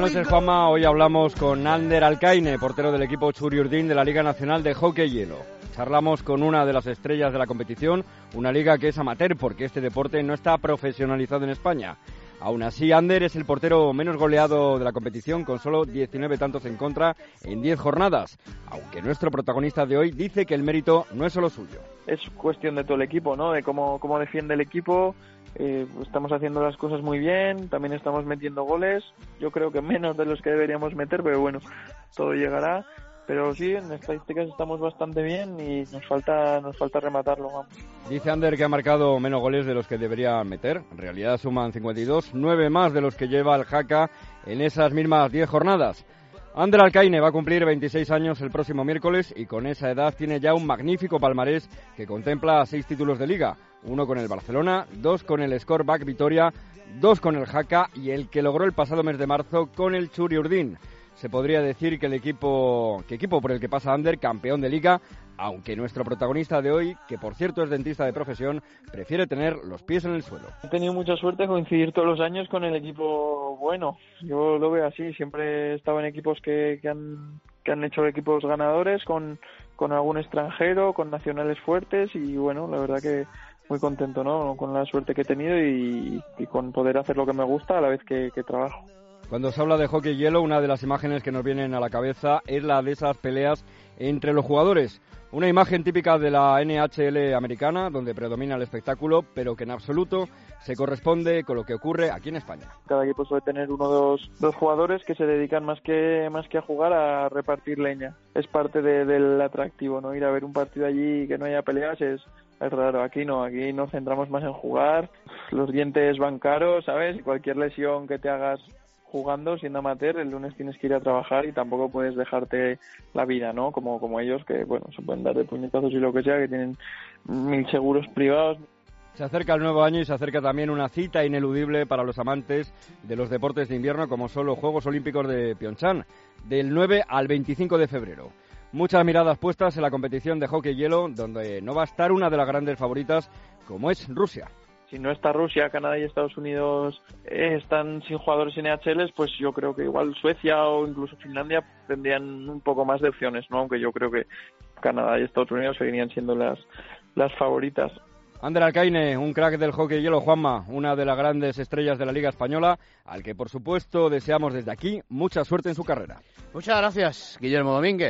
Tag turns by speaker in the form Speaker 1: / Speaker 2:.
Speaker 1: noches, Juanma. Hoy hablamos con Ander Alcaine, portero del equipo Churiurdin de la Liga Nacional de Hockey Hielo. Charlamos con una de las estrellas de la competición, una liga que es amateur porque este deporte no está profesionalizado en España. Aún así, Ander es el portero menos goleado de la competición, con solo 19 tantos en contra en 10 jornadas, aunque nuestro protagonista de hoy dice que el mérito no es solo suyo.
Speaker 2: Es cuestión de todo el equipo, ¿no? De cómo, cómo defiende el equipo. Eh, estamos haciendo las cosas muy bien, también estamos metiendo goles. Yo creo que menos de los que deberíamos meter, pero bueno, todo llegará pero sí, en estadísticas estamos bastante bien y nos falta, nos falta rematarlo.
Speaker 1: Dice Ander que ha marcado menos goles de los que debería meter. En realidad suman 52, nueve más de los que lleva el Jaca en esas mismas 10 jornadas. Ander Alcaine va a cumplir 26 años el próximo miércoles y con esa edad tiene ya un magnífico palmarés que contempla seis títulos de liga. Uno con el Barcelona, dos con el Scoreback Vitoria, dos con el Jaca y el que logró el pasado mes de marzo con el Churi Urdin se podría decir que el equipo, que equipo por el que pasa Ander, campeón de liga, aunque nuestro protagonista de hoy, que por cierto es dentista de profesión, prefiere tener los pies en el suelo.
Speaker 2: He tenido mucha suerte coincidir todos los años con el equipo bueno. Yo lo veo así, siempre he estado en equipos que, que, han, que han hecho equipos ganadores, con, con algún extranjero, con nacionales fuertes y bueno, la verdad que muy contento ¿no? con la suerte que he tenido y, con poder hacer lo que me gusta a la vez que trabajo.
Speaker 1: Cuando se habla de hockey hielo, una de las imágenes que nos vienen a la cabeza es la de esas peleas entre los jugadores. Una imagen típica de la NHL americana, donde predomina el espectáculo, pero que en absoluto se corresponde con lo que ocurre aquí en España.
Speaker 2: Cada equipo suele tener uno o dos, dos, jugadores que se dedican más que, más que a jugar a repartir leña. Es parte del atractivo, ¿no? Ir a ver un partido allí y que no haya peleas es, es raro. Aquí no, aquí nos centramos más en jugar. Los dientes van caros, ¿sabes? Cualquier lesión que te hagas jugando siendo amateur, el lunes tienes que ir a trabajar y tampoco puedes dejarte la vida, ¿no? Como, como ellos que, bueno, se pueden dar de puñetazos y lo que sea, que tienen mil seguros privados.
Speaker 1: Se acerca el nuevo año y se acerca también una cita ineludible para los amantes de los deportes de invierno como son los Juegos Olímpicos de Pyeongchang, del 9 al 25 de febrero. Muchas miradas puestas en la competición de hockey hielo, donde no va a estar una de las grandes favoritas como es Rusia
Speaker 2: si no está Rusia, Canadá y Estados Unidos eh, están sin jugadores NHLs, pues yo creo que igual Suecia o incluso Finlandia tendrían un poco más de opciones, ¿no? Aunque yo creo que Canadá y Estados Unidos seguirían siendo las, las favoritas.
Speaker 1: Ander Alcaine, un crack del hockey hielo, Juanma, una de las grandes estrellas de la Liga Española, al que por supuesto deseamos desde aquí mucha suerte en su carrera.
Speaker 3: Muchas gracias, Guillermo Domínguez.